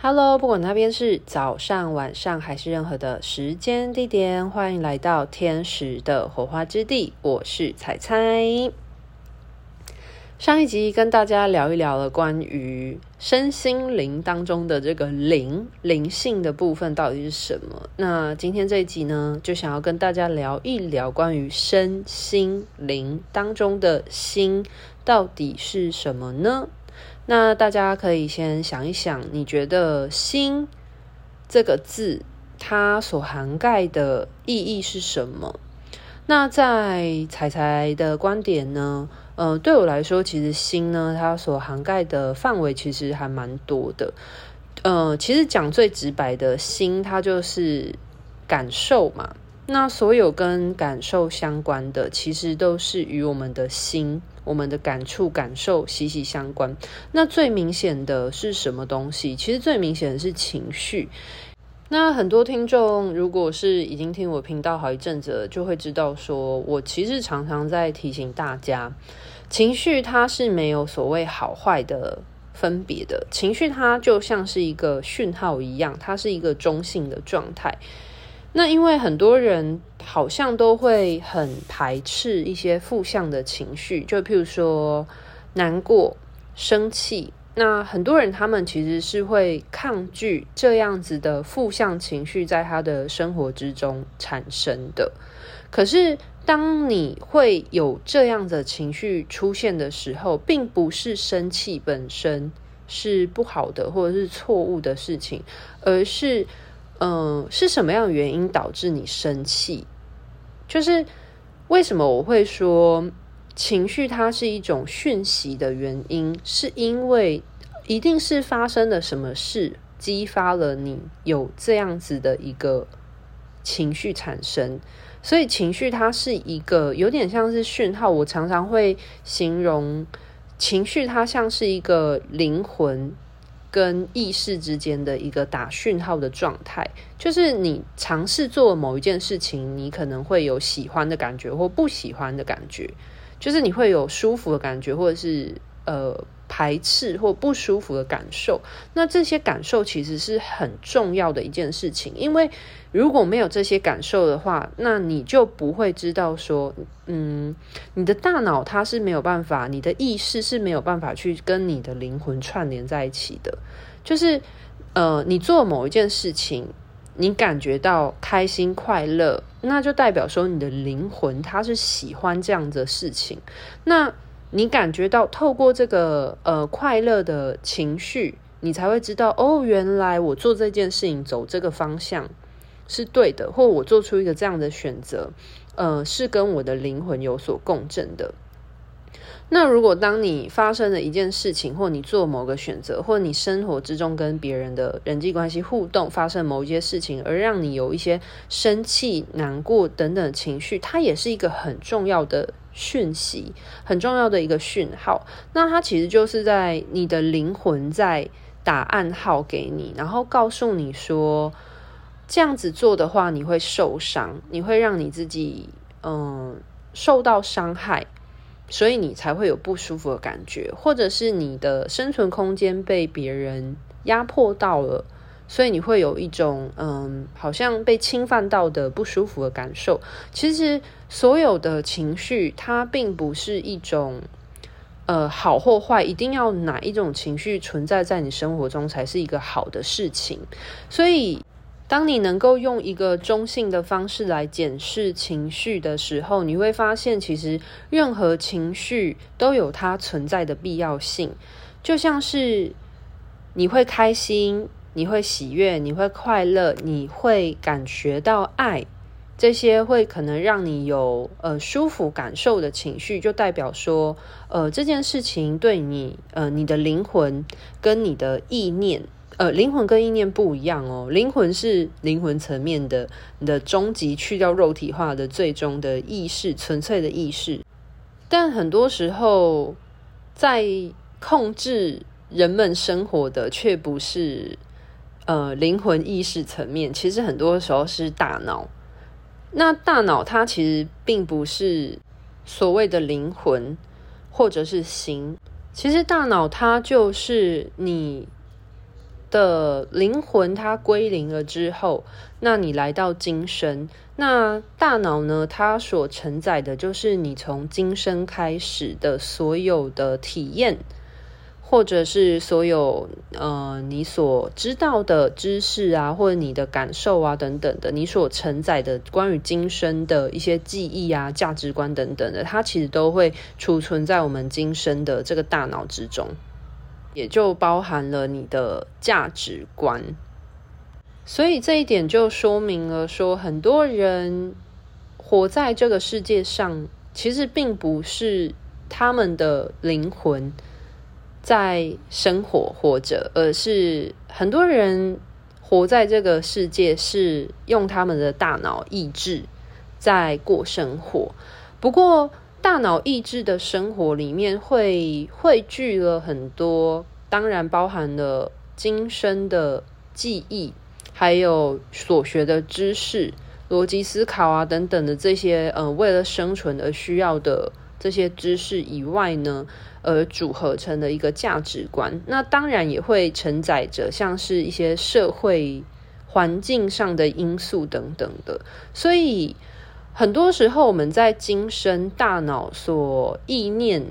Hello，不管那边是早上、晚上还是任何的时间地点，欢迎来到天使的火花之地。我是彩彩。上一集跟大家聊一聊了关于身心灵当中的这个灵灵性的部分到底是什么。那今天这一集呢，就想要跟大家聊一聊关于身心灵当中的心到底是什么呢？那大家可以先想一想，你觉得“心”这个字它所涵盖的意义是什么？那在彩彩的观点呢？呃，对我来说，其实“心”呢，它所涵盖的范围其实还蛮多的。呃，其实讲最直白的“心”，它就是感受嘛。那所有跟感受相关的，其实都是与我们的心。我们的感触、感受息息相关。那最明显的是什么东西？其实最明显的是情绪。那很多听众，如果是已经听我频道好一阵子，就会知道说，我其实常常在提醒大家，情绪它是没有所谓好坏的分别的。情绪它就像是一个讯号一样，它是一个中性的状态。那因为很多人好像都会很排斥一些负向的情绪，就譬如说难过、生气。那很多人他们其实是会抗拒这样子的负向情绪在他的生活之中产生的。可是当你会有这样的情绪出现的时候，并不是生气本身是不好的或者是错误的事情，而是。嗯，是什么样的原因导致你生气？就是为什么我会说情绪它是一种讯息的原因，是因为一定是发生了什么事激发了你有这样子的一个情绪产生，所以情绪它是一个有点像是讯号。我常常会形容情绪，它像是一个灵魂。跟意识之间的一个打讯号的状态，就是你尝试做某一件事情，你可能会有喜欢的感觉或不喜欢的感觉，就是你会有舒服的感觉，或者是呃排斥或不舒服的感受。那这些感受其实是很重要的一件事情，因为如果没有这些感受的话，那你就不会知道说，嗯，你的大脑它是没有办法，你的意识是没有办法去跟你的灵魂串联在一起的。就是，呃，你做某一件事情，你感觉到开心快乐，那就代表说你的灵魂它是喜欢这样的事情。那你感觉到透过这个呃快乐的情绪，你才会知道哦，原来我做这件事情走这个方向。是对的，或我做出一个这样的选择，呃，是跟我的灵魂有所共振的。那如果当你发生了一件事情，或你做某个选择，或你生活之中跟别人的人际关系互动发生某一些事情，而让你有一些生气、难过等等情绪，它也是一个很重要的讯息，很重要的一个讯号。那它其实就是在你的灵魂在打暗号给你，然后告诉你说。这样子做的话，你会受伤，你会让你自己嗯受到伤害，所以你才会有不舒服的感觉，或者是你的生存空间被别人压迫到了，所以你会有一种嗯好像被侵犯到的不舒服的感受。其实所有的情绪，它并不是一种呃好或坏，一定要哪一种情绪存在在你生活中才是一个好的事情，所以。当你能够用一个中性的方式来检视情绪的时候，你会发现，其实任何情绪都有它存在的必要性。就像是你会开心，你会喜悦，你会快乐，你会感觉到爱，这些会可能让你有呃舒服感受的情绪，就代表说，呃这件事情对你呃你的灵魂跟你的意念。呃，灵魂跟意念不一样哦。灵魂是灵魂层面的，你的终极去掉肉体化的最终的意识，纯粹的意识。但很多时候，在控制人们生活的，却不是呃灵魂意识层面。其实很多时候是大脑。那大脑它其实并不是所谓的灵魂，或者是心。其实大脑它就是你。的灵魂它归零了之后，那你来到今生，那大脑呢，它所承载的就是你从今生开始的所有的体验，或者是所有呃你所知道的知识啊，或者你的感受啊等等的，你所承载的关于今生的一些记忆啊、价值观等等的，它其实都会储存在我们今生的这个大脑之中。也就包含了你的价值观，所以这一点就说明了说，很多人活在这个世界上，其实并不是他们的灵魂在生活活着，而是很多人活在这个世界是用他们的大脑意志在过生活。不过，大脑意志的生活里面会汇聚了很多，当然包含了今生的记忆，还有所学的知识、逻辑思考啊等等的这些，呃，为了生存而需要的这些知识以外呢，而组合成的一个价值观。那当然也会承载着像是一些社会环境上的因素等等的，所以。很多时候，我们在今生大脑所意念、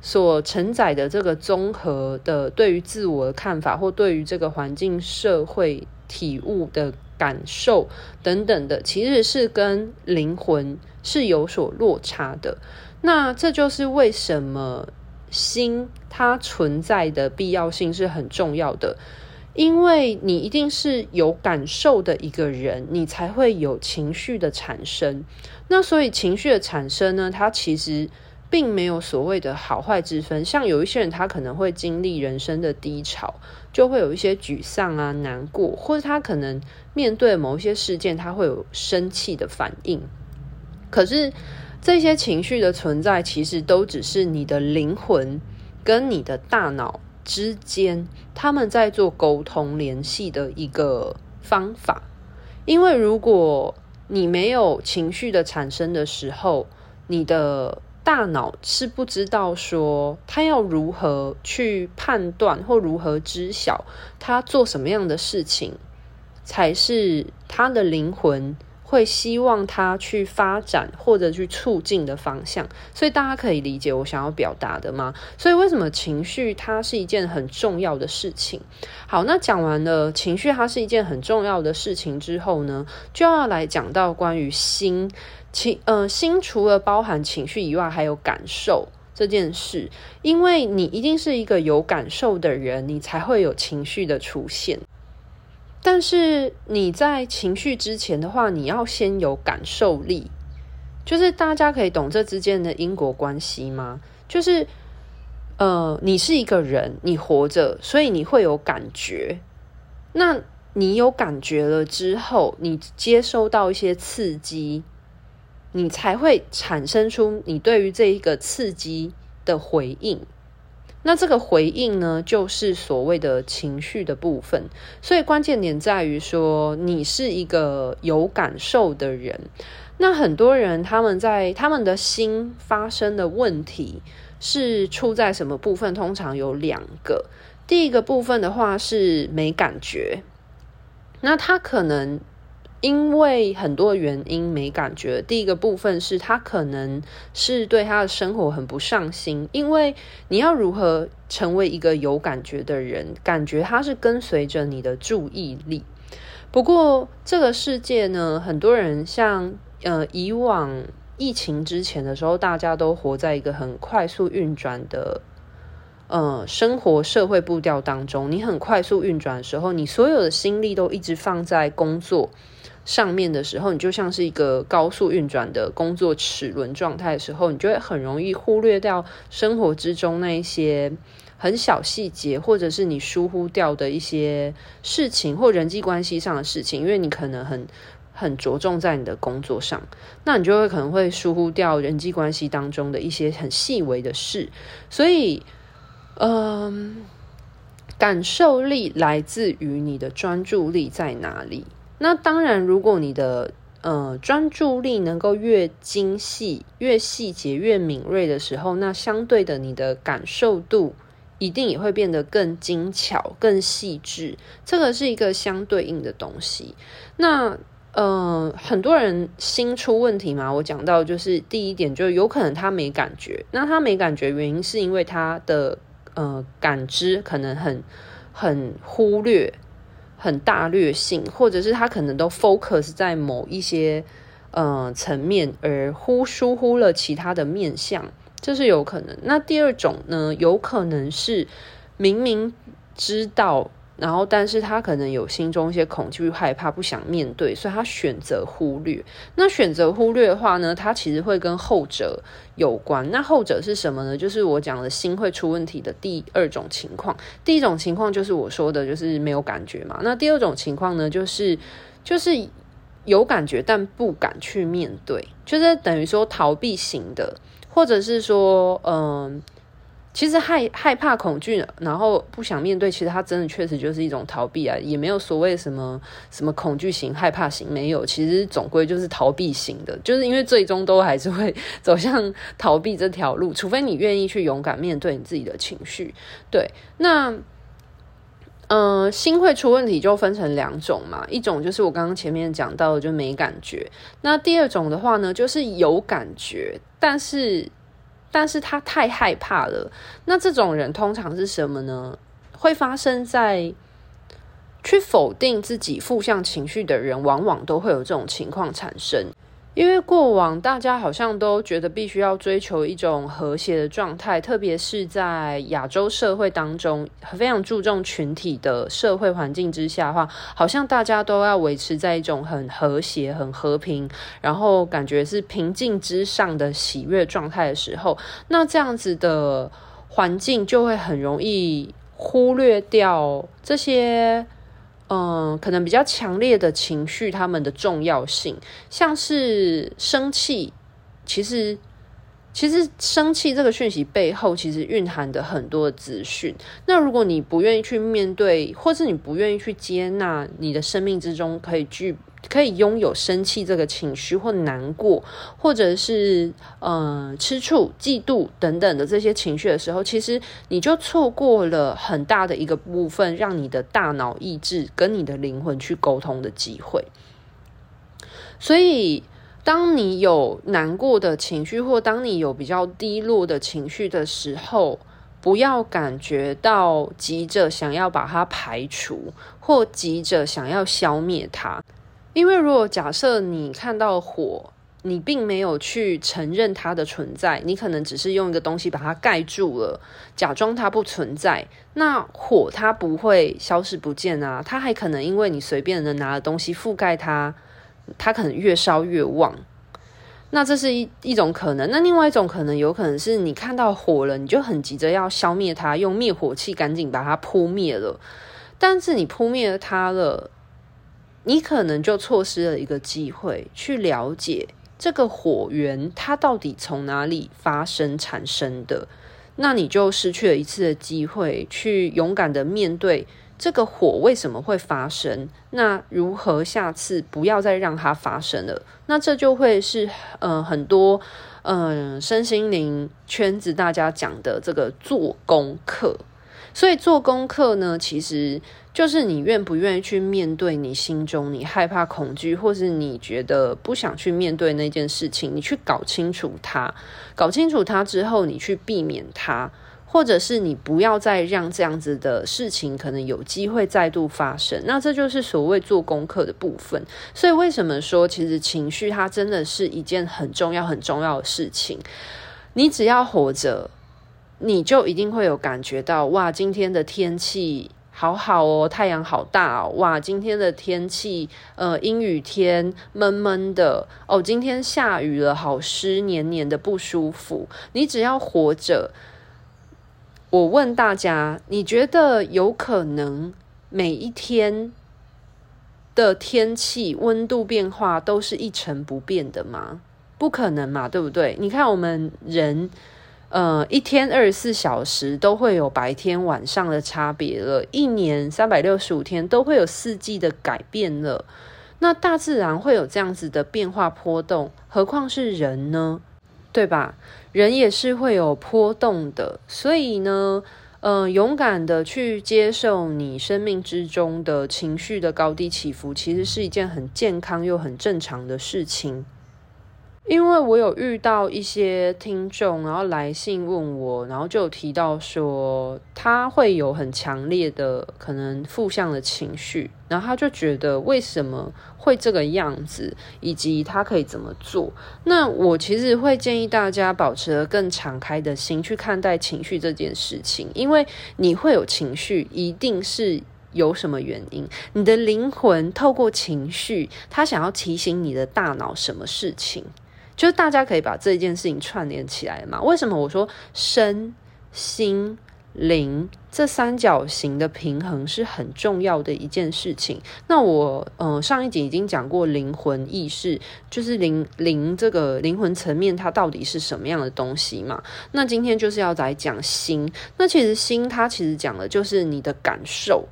所承载的这个综合的对于自我的看法，或对于这个环境、社会体悟的感受等等的，其实是跟灵魂是有所落差的。那这就是为什么心它存在的必要性是很重要的。因为你一定是有感受的一个人，你才会有情绪的产生。那所以情绪的产生呢，它其实并没有所谓的好坏之分。像有一些人，他可能会经历人生的低潮，就会有一些沮丧啊、难过，或者他可能面对某一些事件，他会有生气的反应。可是这些情绪的存在，其实都只是你的灵魂跟你的大脑。之间，他们在做沟通联系的一个方法。因为如果你没有情绪的产生的时候，你的大脑是不知道说他要如何去判断或如何知晓他做什么样的事情才是他的灵魂。会希望他去发展或者去促进的方向，所以大家可以理解我想要表达的吗？所以为什么情绪它是一件很重要的事情？好，那讲完了情绪它是一件很重要的事情之后呢，就要来讲到关于心情，呃，心除了包含情绪以外，还有感受这件事，因为你一定是一个有感受的人，你才会有情绪的出现。但是你在情绪之前的话，你要先有感受力，就是大家可以懂这之间的因果关系吗？就是，呃，你是一个人，你活着，所以你会有感觉。那你有感觉了之后，你接收到一些刺激，你才会产生出你对于这一个刺激的回应。那这个回应呢，就是所谓的情绪的部分。所以关键点在于说，你是一个有感受的人。那很多人他们在他们的心发生的问题是出在什么部分？通常有两个。第一个部分的话是没感觉，那他可能。因为很多原因没感觉。第一个部分是他可能是对他的生活很不上心，因为你要如何成为一个有感觉的人？感觉他是跟随着你的注意力。不过这个世界呢，很多人像呃以往疫情之前的时候，大家都活在一个很快速运转的呃生活社会步调当中。你很快速运转的时候，你所有的心力都一直放在工作。上面的时候，你就像是一个高速运转的工作齿轮状态的时候，你就会很容易忽略掉生活之中那一些很小细节，或者是你疏忽掉的一些事情或人际关系上的事情，因为你可能很 很着重在你的工作上，那你就会可能会疏忽掉人际关系当中的一些很细微的事，所以，嗯，感受力来自于你的专注力在哪里。那当然，如果你的呃专注力能够越精细、越细节、越敏锐的时候，那相对的，你的感受度一定也会变得更精巧、更细致。这个是一个相对应的东西。那呃，很多人心出问题嘛，我讲到就是第一点，就有可能他没感觉。那他没感觉，原因是因为他的呃感知可能很很忽略、很大略性，或者是他可能都 focus 在某一些呃层面，而忽疏忽了其他的面相，这是有可能。那第二种呢，有可能是明明知道。然后，但是他可能有心中一些恐惧、害怕，不想面对，所以他选择忽略。那选择忽略的话呢，他其实会跟后者有关。那后者是什么呢？就是我讲的心会出问题的第二种情况。第一种情况就是我说的，就是没有感觉嘛。那第二种情况呢，就是就是有感觉，但不敢去面对，就是等于说逃避型的，或者是说，嗯。其实害害怕、恐惧，然后不想面对，其实它真的确实就是一种逃避啊，也没有所谓什么什么恐惧型、害怕型，没有，其实总归就是逃避型的，就是因为最终都还是会走向逃避这条路，除非你愿意去勇敢面对你自己的情绪。对，那嗯、心会出问题就分成两种嘛，一种就是我刚刚前面讲到的，就没感觉，那第二种的话呢，就是有感觉，但是。但是他太害怕了，那这种人通常是什么呢？会发生在去否定自己负向情绪的人，往往都会有这种情况产生。因为过往大家好像都觉得必须要追求一种和谐的状态，特别是在亚洲社会当中，非常注重群体的社会环境之下的话，好像大家都要维持在一种很和谐、很和平，然后感觉是平静之上的喜悦状态的时候，那这样子的环境就会很容易忽略掉这些。嗯，可能比较强烈的情绪，他们的重要性，像是生气，其实。其实生气这个讯息背后，其实蕴含的很多资讯。那如果你不愿意去面对，或是你不愿意去接纳，你的生命之中可以具可以拥有生气这个情绪，或难过，或者是嗯、呃、吃醋、嫉妒等等的这些情绪的时候，其实你就错过了很大的一个部分，让你的大脑意志跟你的灵魂去沟通的机会。所以。当你有难过的情绪，或当你有比较低落的情绪的时候，不要感觉到急着想要把它排除，或急着想要消灭它。因为如果假设你看到火，你并没有去承认它的存在，你可能只是用一个东西把它盖住了，假装它不存在。那火它不会消失不见啊，它还可能因为你随便的拿了东西覆盖它。它可能越烧越旺，那这是一一种可能。那另外一种可能，有可能是你看到火了，你就很急着要消灭它，用灭火器赶紧把它扑灭了。但是你扑灭了它了，你可能就错失了一个机会，去了解这个火源它到底从哪里发生产生的。那你就失去了一次的机会，去勇敢的面对。这个火为什么会发生？那如何下次不要再让它发生了？那这就会是呃很多嗯、身心灵圈子大家讲的这个做功课。所以做功课呢，其实就是你愿不愿意去面对你心中你害怕、恐惧，或是你觉得不想去面对那件事情，你去搞清楚它，搞清楚它之后，你去避免它。或者是你不要再让这样子的事情可能有机会再度发生，那这就是所谓做功课的部分。所以为什么说其实情绪它真的是一件很重要很重要的事情？你只要活着，你就一定会有感觉到哇，今天的天气好好哦，太阳好大哦，哇，今天的天气呃阴雨天闷闷的哦，今天下雨了，好湿黏黏的不舒服。你只要活着。我问大家，你觉得有可能每一天的天气温度变化都是一成不变的吗？不可能嘛，对不对？你看我们人，呃，一天二十四小时都会有白天晚上的差别了，一年三百六十五天都会有四季的改变了。那大自然会有这样子的变化波动，何况是人呢？对吧？人也是会有波动的，所以呢，呃，勇敢的去接受你生命之中的情绪的高低起伏，其实是一件很健康又很正常的事情。因为我有遇到一些听众，然后来信问我，然后就有提到说他会有很强烈的可能负向的情绪，然后他就觉得为什么会这个样子，以及他可以怎么做。那我其实会建议大家保持着更敞开的心去看待情绪这件事情，因为你会有情绪，一定是有什么原因。你的灵魂透过情绪，他想要提醒你的大脑什么事情。就是大家可以把这件事情串联起来嘛？为什么我说身心灵这三角形的平衡是很重要的一件事情？那我呃上一集已经讲过灵魂意识，就是灵灵这个灵魂层面它到底是什么样的东西嘛？那今天就是要来讲心。那其实心它其实讲的就是你的感受。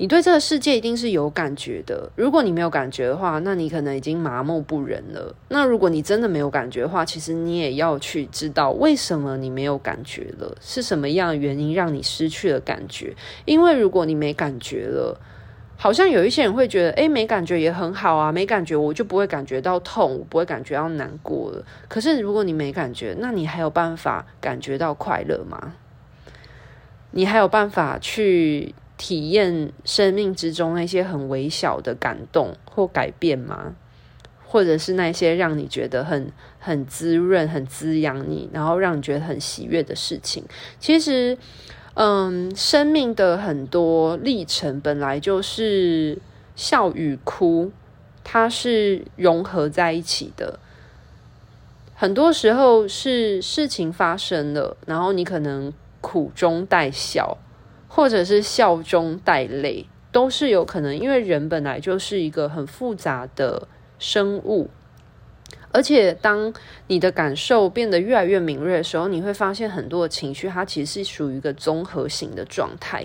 你对这个世界一定是有感觉的。如果你没有感觉的话，那你可能已经麻木不仁了。那如果你真的没有感觉的话，其实你也要去知道为什么你没有感觉了，是什么样的原因让你失去了感觉？因为如果你没感觉了，好像有一些人会觉得，诶，没感觉也很好啊，没感觉我就不会感觉到痛，我不会感觉到难过了。可是如果你没感觉，那你还有办法感觉到快乐吗？你还有办法去？体验生命之中那些很微小的感动或改变吗？或者是那些让你觉得很很滋润、很滋养你，然后让你觉得很喜悦的事情？其实，嗯，生命的很多历程本来就是笑与哭，它是融合在一起的。很多时候是事情发生了，然后你可能苦中带笑。或者是笑中带泪，都是有可能，因为人本来就是一个很复杂的生物，而且当你的感受变得越来越敏锐的时候，你会发现很多的情绪，它其实是属于一个综合型的状态。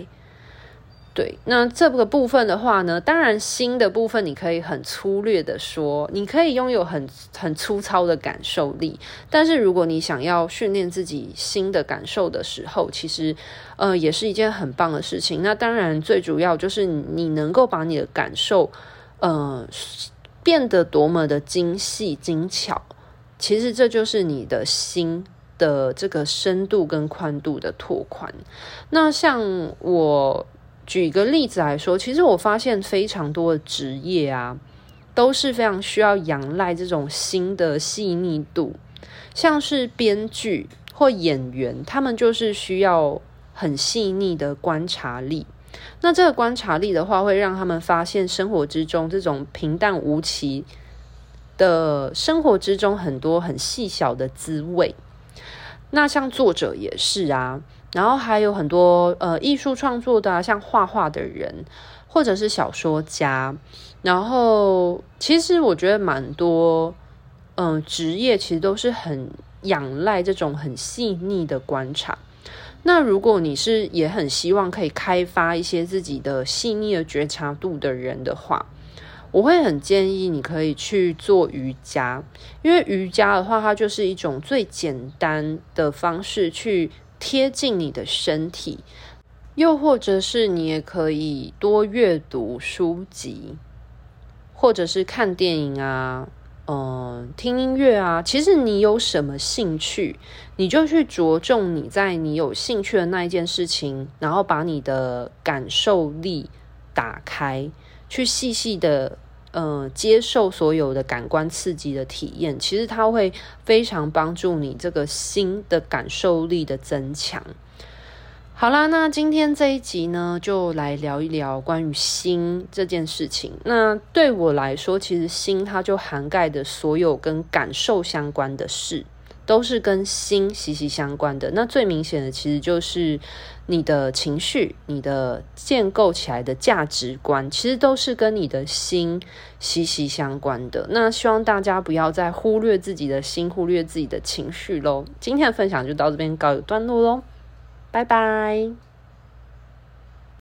对，那这个部分的话呢，当然心的部分你可以很粗略的说，你可以拥有很很粗糙的感受力，但是如果你想要训练自己心的感受的时候，其实呃也是一件很棒的事情。那当然最主要就是你能够把你的感受呃变得多么的精细精巧，其实这就是你的心的这个深度跟宽度的拓宽。那像我。举个例子来说，其实我发现非常多的职业啊，都是非常需要仰赖这种心的细腻度，像是编剧或演员，他们就是需要很细腻的观察力。那这个观察力的话，会让他们发现生活之中这种平淡无奇的生活之中很多很细小的滋味。那像作者也是啊。然后还有很多呃艺术创作的，像画画的人，或者是小说家。然后其实我觉得蛮多，嗯、呃，职业其实都是很仰赖这种很细腻的观察。那如果你是也很希望可以开发一些自己的细腻的觉察度的人的话，我会很建议你可以去做瑜伽，因为瑜伽的话，它就是一种最简单的方式去。贴近你的身体，又或者是你也可以多阅读书籍，或者是看电影啊，嗯、听音乐啊。其实你有什么兴趣，你就去着重你在你有兴趣的那一件事情，然后把你的感受力打开，去细细的。呃，接受所有的感官刺激的体验，其实它会非常帮助你这个心的感受力的增强。好啦，那今天这一集呢，就来聊一聊关于心这件事情。那对我来说，其实心它就涵盖的所有跟感受相关的事。都是跟心息息相关的。那最明显的，其实就是你的情绪、你的建构起来的价值观，其实都是跟你的心息息相关的。那希望大家不要再忽略自己的心，忽略自己的情绪喽。今天的分享就到这边告一段落喽，拜拜。